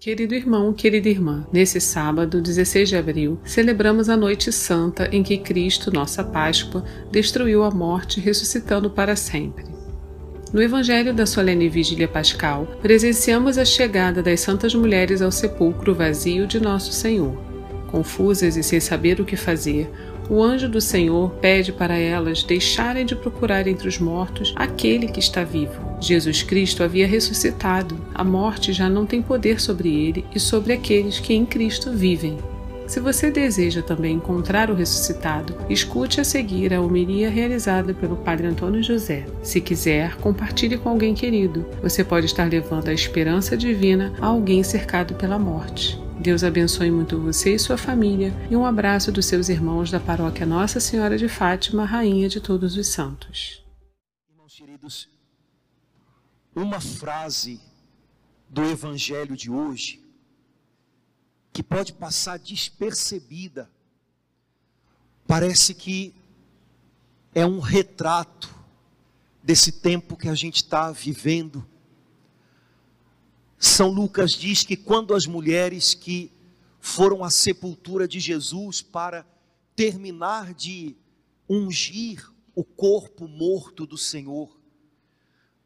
Querido irmão, querida irmã, nesse sábado, 16 de abril, celebramos a Noite Santa em que Cristo, nossa Páscoa, destruiu a morte, ressuscitando para sempre. No Evangelho da Solene Vigília Pascal, presenciamos a chegada das Santas Mulheres ao sepulcro vazio de Nosso Senhor. Confusas e sem saber o que fazer, o anjo do Senhor pede para elas deixarem de procurar entre os mortos aquele que está vivo. Jesus Cristo havia ressuscitado, a morte já não tem poder sobre ele e sobre aqueles que em Cristo vivem. Se você deseja também encontrar o ressuscitado, escute a seguir a homilia realizada pelo Padre Antônio José. Se quiser, compartilhe com alguém querido. Você pode estar levando a esperança divina a alguém cercado pela morte. Deus abençoe muito você e sua família e um abraço dos seus irmãos da paróquia Nossa Senhora de Fátima, Rainha de Todos os Santos. Irmãos queridos, uma frase do Evangelho de hoje que pode passar despercebida, parece que é um retrato desse tempo que a gente está vivendo são Lucas diz que quando as mulheres que foram à sepultura de Jesus para terminar de ungir o corpo morto do Senhor,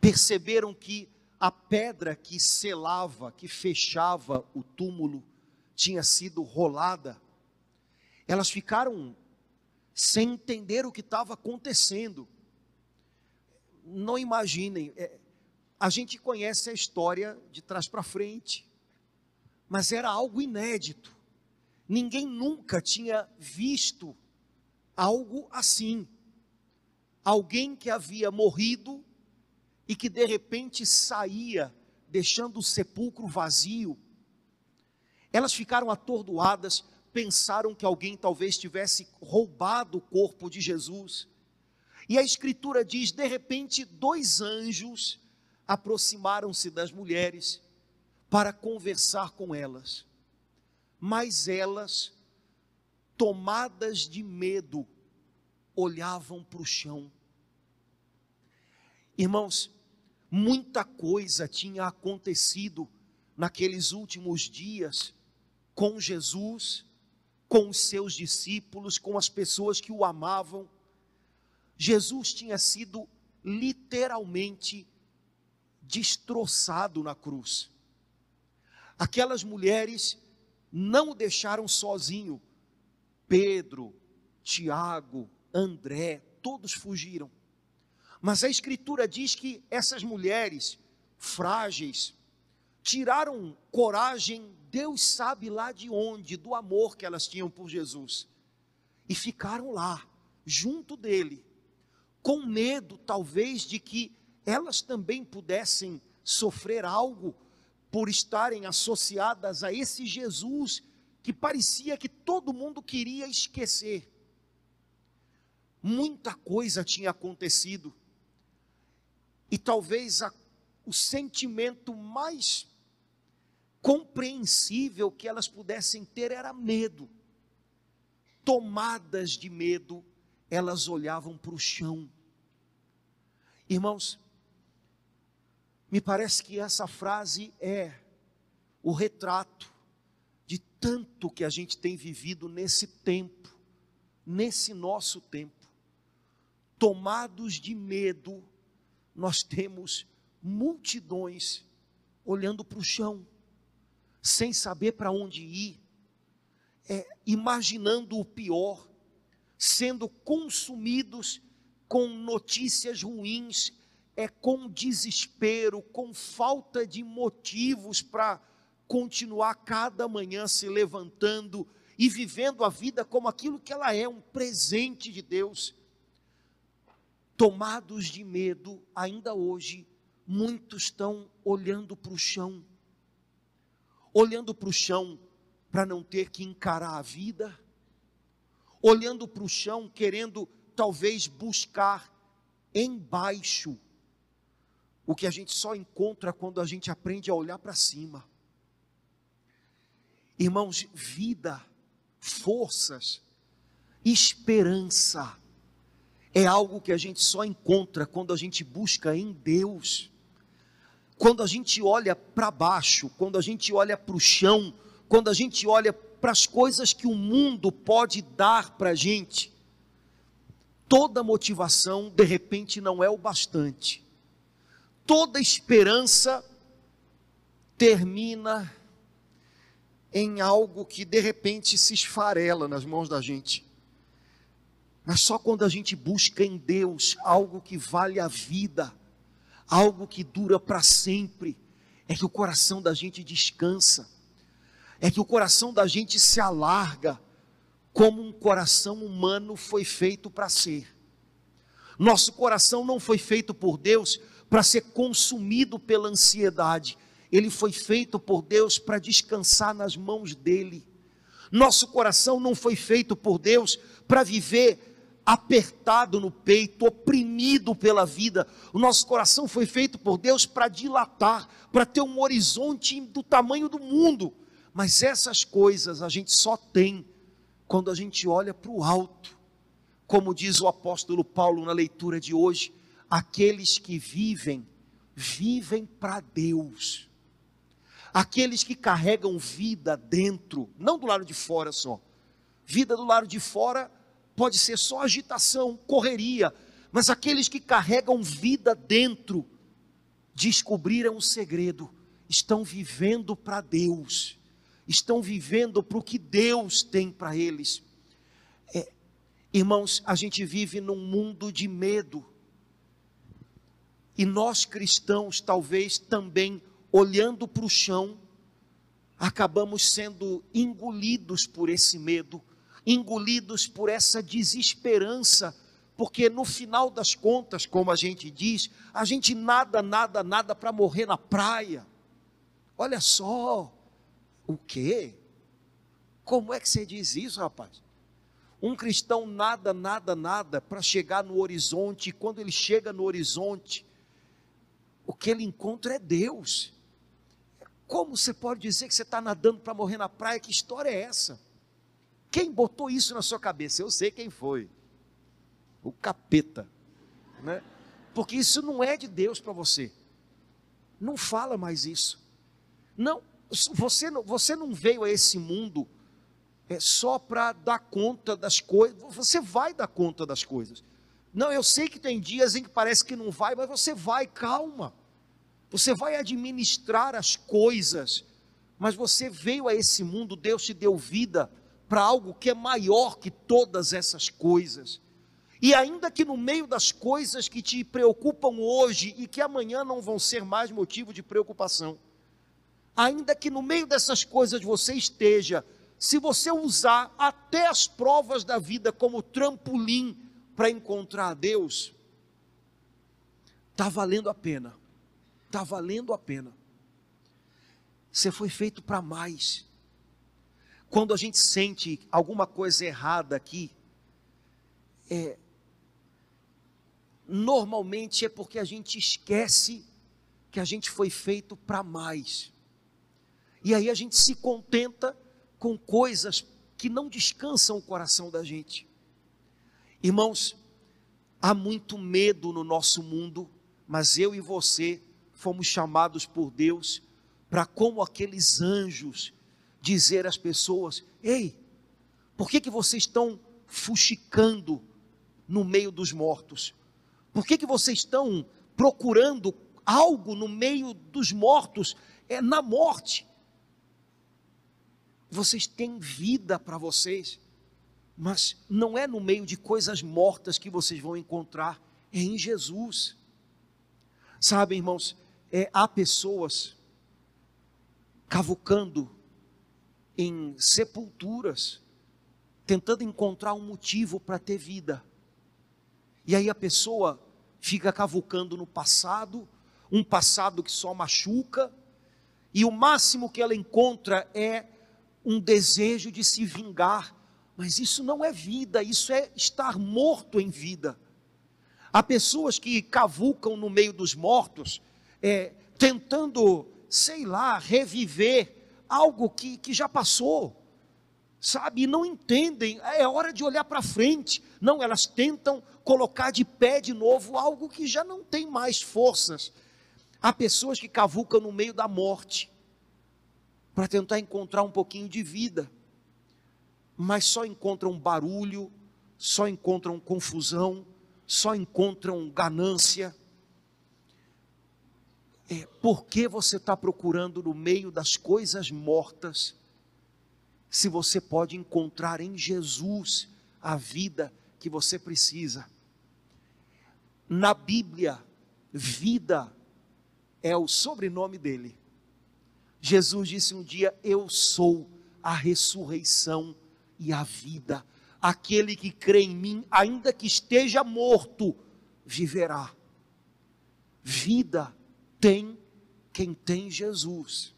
perceberam que a pedra que selava, que fechava o túmulo, tinha sido rolada, elas ficaram sem entender o que estava acontecendo. Não imaginem, é, a gente conhece a história de trás para frente, mas era algo inédito. Ninguém nunca tinha visto algo assim. Alguém que havia morrido e que de repente saía, deixando o sepulcro vazio. Elas ficaram atordoadas, pensaram que alguém talvez tivesse roubado o corpo de Jesus. E a Escritura diz: de repente, dois anjos aproximaram-se das mulheres para conversar com elas, mas elas, tomadas de medo, olhavam para o chão. Irmãos, muita coisa tinha acontecido naqueles últimos dias com Jesus, com os seus discípulos, com as pessoas que o amavam. Jesus tinha sido literalmente destroçado na cruz. Aquelas mulheres não o deixaram sozinho. Pedro, Tiago, André, todos fugiram. Mas a Escritura diz que essas mulheres frágeis tiraram coragem, Deus sabe lá de onde, do amor que elas tinham por Jesus, e ficaram lá, junto dele, com medo talvez de que elas também pudessem sofrer algo por estarem associadas a esse Jesus que parecia que todo mundo queria esquecer. Muita coisa tinha acontecido, e talvez a, o sentimento mais compreensível que elas pudessem ter era medo. Tomadas de medo, elas olhavam para o chão. Irmãos, me parece que essa frase é o retrato de tanto que a gente tem vivido nesse tempo, nesse nosso tempo. Tomados de medo, nós temos multidões olhando para o chão, sem saber para onde ir, é, imaginando o pior, sendo consumidos com notícias ruins, é com desespero, com falta de motivos para continuar cada manhã se levantando e vivendo a vida como aquilo que ela é, um presente de Deus. Tomados de medo, ainda hoje, muitos estão olhando para o chão, olhando para o chão para não ter que encarar a vida, olhando para o chão, querendo talvez buscar embaixo o que a gente só encontra quando a gente aprende a olhar para cima. Irmãos, vida, forças, esperança é algo que a gente só encontra quando a gente busca em Deus. quando a gente olha para baixo, quando a gente olha para o chão, quando a gente olha para as coisas que o mundo pode dar para a gente, toda motivação de repente não é o bastante, toda esperança termina em algo que de repente se esfarela nas mãos da gente. Mas só quando a gente busca em Deus algo que vale a vida, algo que dura para sempre, é que o coração da gente descansa, é que o coração da gente se alarga, como um coração humano foi feito para ser. Nosso coração não foi feito por Deus para ser consumido pela ansiedade, ele foi feito por Deus para descansar nas mãos dele. Nosso coração não foi feito por Deus para viver apertado no peito, oprimido pela vida. O nosso coração foi feito por Deus para dilatar, para ter um horizonte do tamanho do mundo. Mas essas coisas a gente só tem quando a gente olha para o alto. Como diz o apóstolo Paulo na leitura de hoje, aqueles que vivem, vivem para Deus. Aqueles que carregam vida dentro, não do lado de fora só. Vida do lado de fora pode ser só agitação, correria, mas aqueles que carregam vida dentro, descobriram o segredo, estão vivendo para Deus, estão vivendo para o que Deus tem para eles. É, irmãos, a gente vive num mundo de medo, e nós cristãos, talvez também olhando para o chão, acabamos sendo engolidos por esse medo, engolidos por essa desesperança, porque no final das contas, como a gente diz, a gente nada, nada, nada para morrer na praia. Olha só, o quê? Como é que você diz isso, rapaz? Um cristão nada, nada, nada para chegar no horizonte, e quando ele chega no horizonte, o que ele encontra é Deus. Como você pode dizer que você está nadando para morrer na praia? Que história é essa? Quem botou isso na sua cabeça? Eu sei quem foi. O capeta. Né? Porque isso não é de Deus para você. Não fala mais isso. Não, você não, você não veio a esse mundo é, só para dar conta das coisas. Você vai dar conta das coisas. Não, eu sei que tem dias em que parece que não vai, mas você vai, calma. Você vai administrar as coisas, mas você veio a esse mundo, Deus te deu vida para algo que é maior que todas essas coisas. E ainda que no meio das coisas que te preocupam hoje e que amanhã não vão ser mais motivo de preocupação, ainda que no meio dessas coisas você esteja, se você usar até as provas da vida como trampolim para encontrar Deus, está valendo a pena está valendo a pena. Você foi feito para mais. Quando a gente sente alguma coisa errada aqui, é, normalmente é porque a gente esquece que a gente foi feito para mais. E aí a gente se contenta com coisas que não descansam o coração da gente. Irmãos, há muito medo no nosso mundo, mas eu e você fomos chamados por Deus para, como aqueles anjos, dizer às pessoas: Ei, por que, que vocês estão fuxicando no meio dos mortos? Por que, que vocês estão procurando algo no meio dos mortos? É na morte. Vocês têm vida para vocês, mas não é no meio de coisas mortas que vocês vão encontrar, é em Jesus. Sabe, irmãos, é, há pessoas cavucando em sepulturas, tentando encontrar um motivo para ter vida. E aí a pessoa fica cavucando no passado, um passado que só machuca, e o máximo que ela encontra é um desejo de se vingar. Mas isso não é vida, isso é estar morto em vida. Há pessoas que cavucam no meio dos mortos, é, tentando, sei lá, reviver algo que, que já passou, sabe? E não entendem, é hora de olhar para frente. Não, elas tentam colocar de pé de novo algo que já não tem mais forças. Há pessoas que cavucam no meio da morte para tentar encontrar um pouquinho de vida, mas só encontram barulho, só encontram confusão, só encontram ganância. É, por que você está procurando no meio das coisas mortas, se você pode encontrar em Jesus a vida que você precisa? Na Bíblia, vida é o sobrenome dele. Jesus disse um dia: Eu sou a ressurreição e a vida. Aquele que crê em mim, ainda que esteja morto, viverá. Vida tem quem tem Jesus.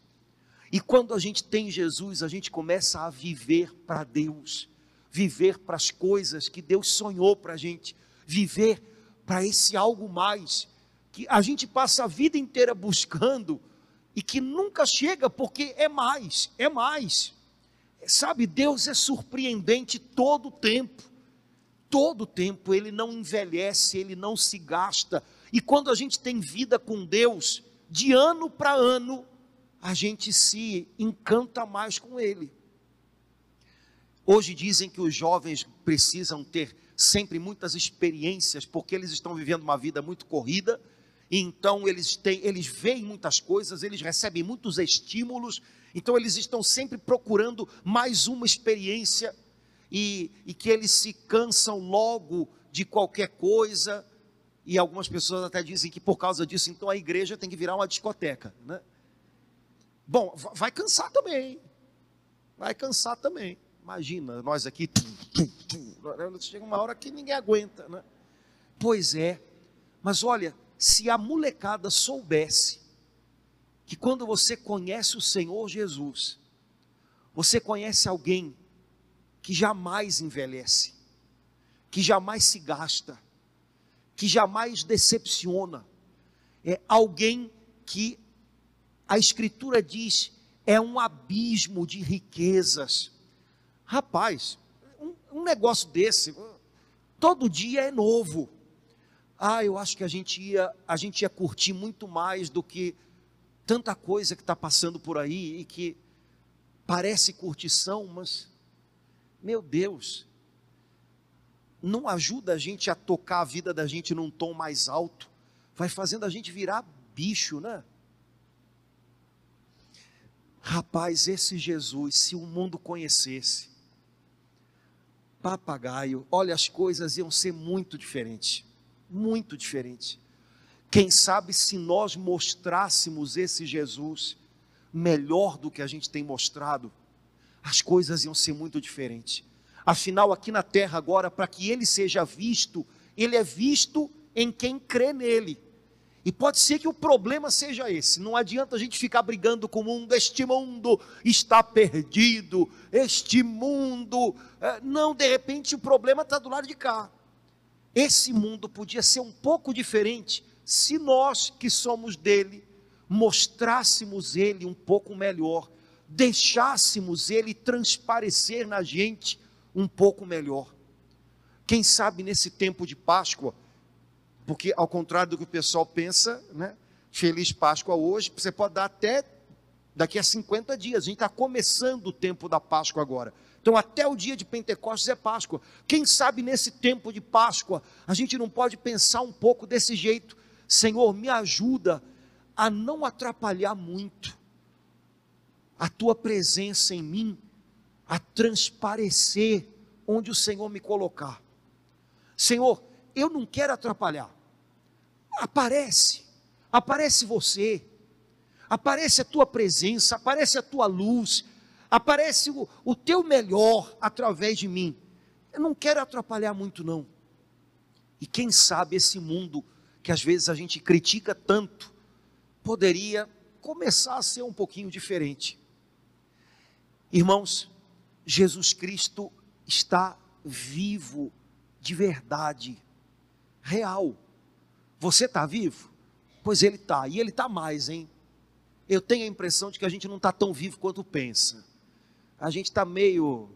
E quando a gente tem Jesus, a gente começa a viver para Deus, viver para as coisas que Deus sonhou para a gente, viver para esse algo mais, que a gente passa a vida inteira buscando e que nunca chega porque é mais, é mais. Sabe, Deus é surpreendente todo o tempo. Todo o tempo ele não envelhece, ele não se gasta. E quando a gente tem vida com Deus, de ano para ano, a gente se encanta mais com ele. Hoje dizem que os jovens precisam ter sempre muitas experiências, porque eles estão vivendo uma vida muito corrida, então eles têm, eles veem muitas coisas, eles recebem muitos estímulos, então eles estão sempre procurando mais uma experiência e, e que eles se cansam logo de qualquer coisa. E algumas pessoas até dizem que por causa disso, então a igreja tem que virar uma discoteca. Né? Bom, vai cansar também. Vai cansar também. Imagina, nós aqui. chega uma hora que ninguém aguenta. Né? Pois é. Mas olha, se a molecada soubesse que quando você conhece o Senhor Jesus, você conhece alguém que jamais envelhece, que jamais se gasta, que jamais decepciona, é alguém que a Escritura diz é um abismo de riquezas. Rapaz, um, um negócio desse, todo dia é novo. Ah, eu acho que a gente ia, a gente ia curtir muito mais do que tanta coisa que está passando por aí e que parece curtição, mas, meu Deus, não ajuda a gente a tocar a vida da gente num tom mais alto, vai fazendo a gente virar bicho, né? Rapaz, esse Jesus, se o mundo conhecesse, papagaio, olha, as coisas iam ser muito diferentes, muito diferentes. Quem sabe se nós mostrássemos esse Jesus melhor do que a gente tem mostrado, as coisas iam ser muito diferentes. Afinal, aqui na terra agora, para que ele seja visto, ele é visto em quem crê nele. E pode ser que o problema seja esse. Não adianta a gente ficar brigando com o mundo. Este mundo está perdido. Este mundo. É, não, de repente o problema está do lado de cá. Esse mundo podia ser um pouco diferente se nós que somos dele mostrássemos ele um pouco melhor, deixássemos ele transparecer na gente um pouco melhor. Quem sabe nesse tempo de Páscoa, porque ao contrário do que o pessoal pensa, né? Feliz Páscoa hoje, você pode dar até daqui a 50 dias. A gente está começando o tempo da Páscoa agora. Então, até o dia de Pentecostes é Páscoa. Quem sabe nesse tempo de Páscoa, a gente não pode pensar um pouco desse jeito. Senhor, me ajuda a não atrapalhar muito a tua presença em mim, a transparecer onde o Senhor me colocar. Senhor, eu não quero atrapalhar. Aparece, aparece você, aparece a tua presença, aparece a tua luz, aparece o, o teu melhor através de mim. Eu não quero atrapalhar muito, não. E quem sabe esse mundo que às vezes a gente critica tanto, poderia começar a ser um pouquinho diferente. Irmãos, Jesus Cristo está vivo de verdade, real. Você está vivo? Pois ele está, e ele está mais, hein? Eu tenho a impressão de que a gente não está tão vivo quanto pensa. A gente está meio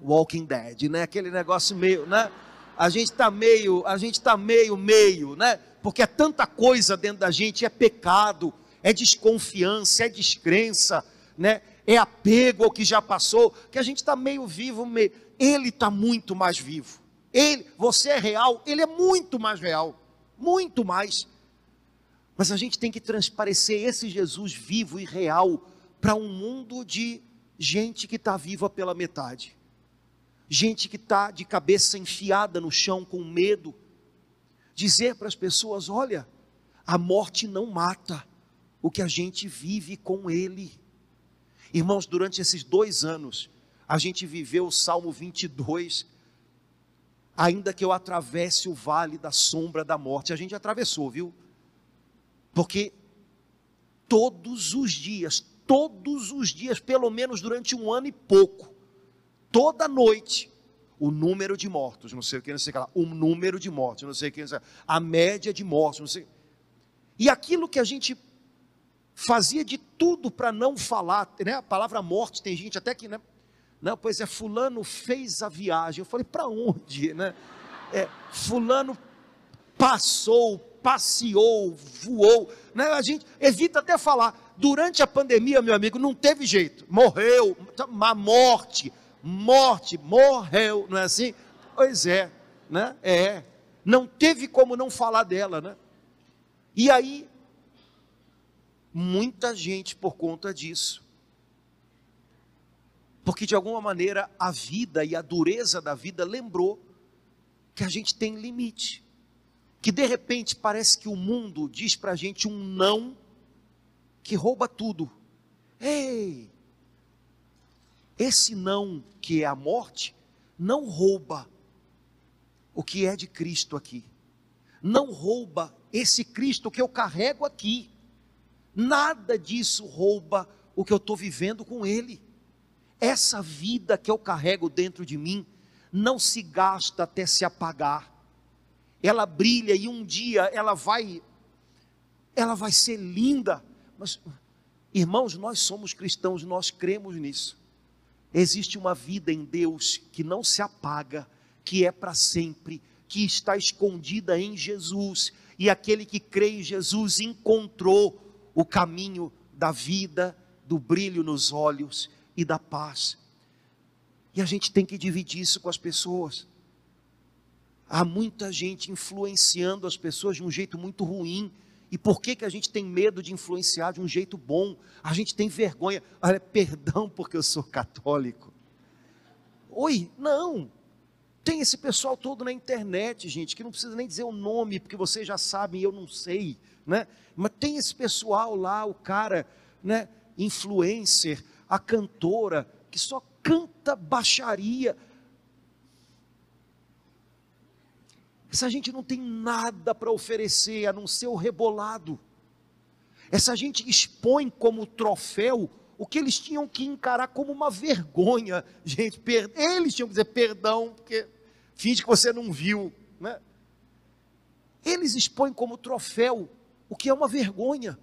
Walking Dead, né? Aquele negócio meio, né? a gente está meio, a gente está meio, meio, né? Porque é tanta coisa dentro da gente, é pecado, é desconfiança, é descrença, né? É apego ao que já passou, que a gente está meio vivo, meio. Ele está muito mais vivo. Ele, você é real, ele é muito mais real, muito mais. Mas a gente tem que transparecer esse Jesus vivo e real para um mundo de gente que está viva pela metade, gente que está de cabeça enfiada no chão com medo. Dizer para as pessoas: olha, a morte não mata o que a gente vive com Ele. Irmãos, durante esses dois anos, a gente viveu o Salmo 22 ainda que eu atravesse o vale da sombra da morte. A gente atravessou, viu? Porque todos os dias, todos os dias, pelo menos durante um ano e pouco, toda noite, o número de mortos, não sei o que, não sei o que lá, o número de mortos, não sei o que, não sei, a média de mortos, não sei. E aquilo que a gente fazia de tudo para não falar, né? A palavra morte tem gente até que, né? Não, pois é, fulano fez a viagem. Eu falei, para onde, né? É, fulano passou, passeou, voou. Né? A gente evita até falar. Durante a pandemia, meu amigo, não teve jeito. Morreu, uma morte, morte, morreu, não é assim? Pois é, né? É. Não teve como não falar dela, né? E aí, muita gente por conta disso porque de alguma maneira a vida e a dureza da vida lembrou que a gente tem limite. Que de repente parece que o mundo diz para a gente um não que rouba tudo. Ei! Esse não que é a morte não rouba o que é de Cristo aqui. Não rouba esse Cristo que eu carrego aqui. Nada disso rouba o que eu estou vivendo com Ele. Essa vida que eu carrego dentro de mim não se gasta até se apagar. Ela brilha e um dia ela vai ela vai ser linda. Mas irmãos, nós somos cristãos, nós cremos nisso. Existe uma vida em Deus que não se apaga, que é para sempre, que está escondida em Jesus, e aquele que crê em Jesus encontrou o caminho da vida, do brilho nos olhos e da paz. E a gente tem que dividir isso com as pessoas. Há muita gente influenciando as pessoas de um jeito muito ruim. E por que, que a gente tem medo de influenciar de um jeito bom? A gente tem vergonha. Olha, perdão porque eu sou católico. Oi, não. Tem esse pessoal todo na internet, gente, que não precisa nem dizer o nome, porque vocês já sabem, eu não sei, né? Mas tem esse pessoal lá, o cara, né, influencer, a cantora que só canta baixaria. Essa gente não tem nada para oferecer a não ser o rebolado. Essa gente expõe como troféu o que eles tinham que encarar como uma vergonha. Gente, eles tinham que dizer perdão, porque finge que você não viu. Né? Eles expõem como troféu o que é uma vergonha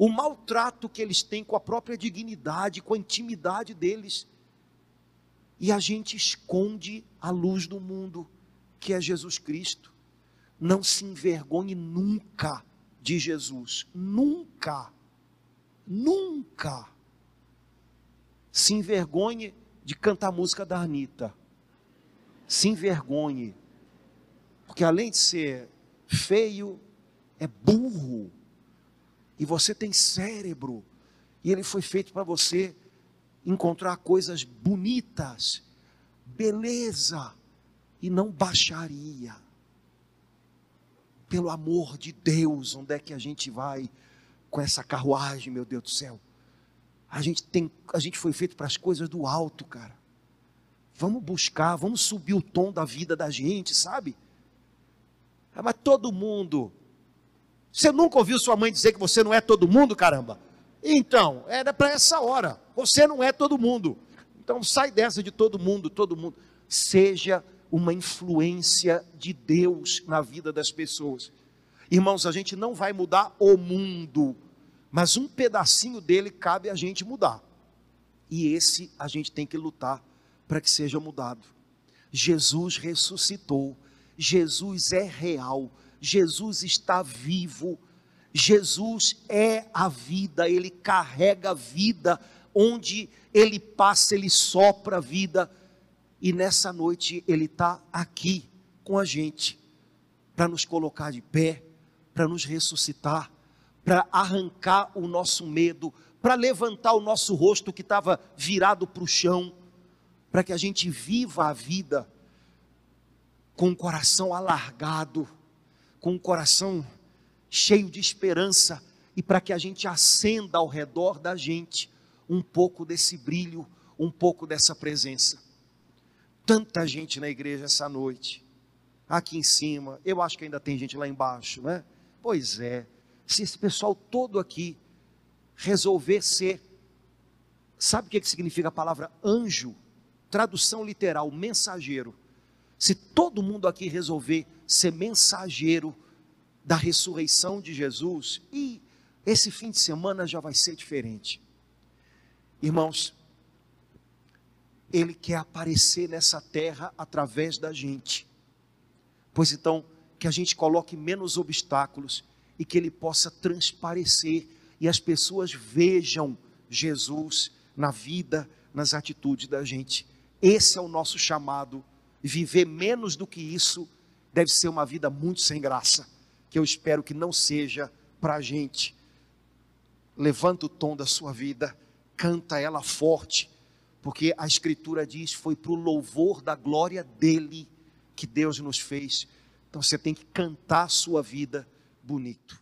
o maltrato que eles têm com a própria dignidade, com a intimidade deles. E a gente esconde a luz do mundo, que é Jesus Cristo. Não se envergonhe nunca de Jesus, nunca, nunca. Se envergonhe de cantar a música da Anitta. Se envergonhe, porque além de ser feio, é burro e você tem cérebro, e ele foi feito para você encontrar coisas bonitas, beleza, e não baixaria. Pelo amor de Deus, onde é que a gente vai com essa carruagem, meu Deus do céu? A gente tem, a gente foi feito para as coisas do alto, cara. Vamos buscar, vamos subir o tom da vida da gente, sabe? Ah, mas todo mundo você nunca ouviu sua mãe dizer que você não é todo mundo, caramba? Então, era para essa hora. Você não é todo mundo. Então sai dessa de todo mundo, todo mundo. Seja uma influência de Deus na vida das pessoas. Irmãos, a gente não vai mudar o mundo, mas um pedacinho dele cabe a gente mudar. E esse a gente tem que lutar para que seja mudado. Jesus ressuscitou. Jesus é real Jesus está vivo. Jesus é a vida, ele carrega a vida, onde ele passa, ele sopra a vida, e nessa noite ele está aqui com a gente, para nos colocar de pé, para nos ressuscitar, para arrancar o nosso medo, para levantar o nosso rosto que estava virado para o chão, para que a gente viva a vida com o coração alargado, com o coração cheio de esperança e para que a gente acenda ao redor da gente um pouco desse brilho, um pouco dessa presença. Tanta gente na igreja essa noite, aqui em cima, eu acho que ainda tem gente lá embaixo, né? Pois é, se esse pessoal todo aqui resolver ser, sabe o que significa a palavra anjo? Tradução literal, mensageiro. Se todo mundo aqui resolver ser mensageiro da ressurreição de Jesus, e esse fim de semana já vai ser diferente. Irmãos, Ele quer aparecer nessa terra através da gente. Pois então, que a gente coloque menos obstáculos e que Ele possa transparecer e as pessoas vejam Jesus na vida, nas atitudes da gente. Esse é o nosso chamado. Viver menos do que isso deve ser uma vida muito sem graça que eu espero que não seja para a gente. Levanta o tom da sua vida, canta ela forte, porque a Escritura diz: foi para o louvor da glória dele que Deus nos fez. Então você tem que cantar a sua vida bonito.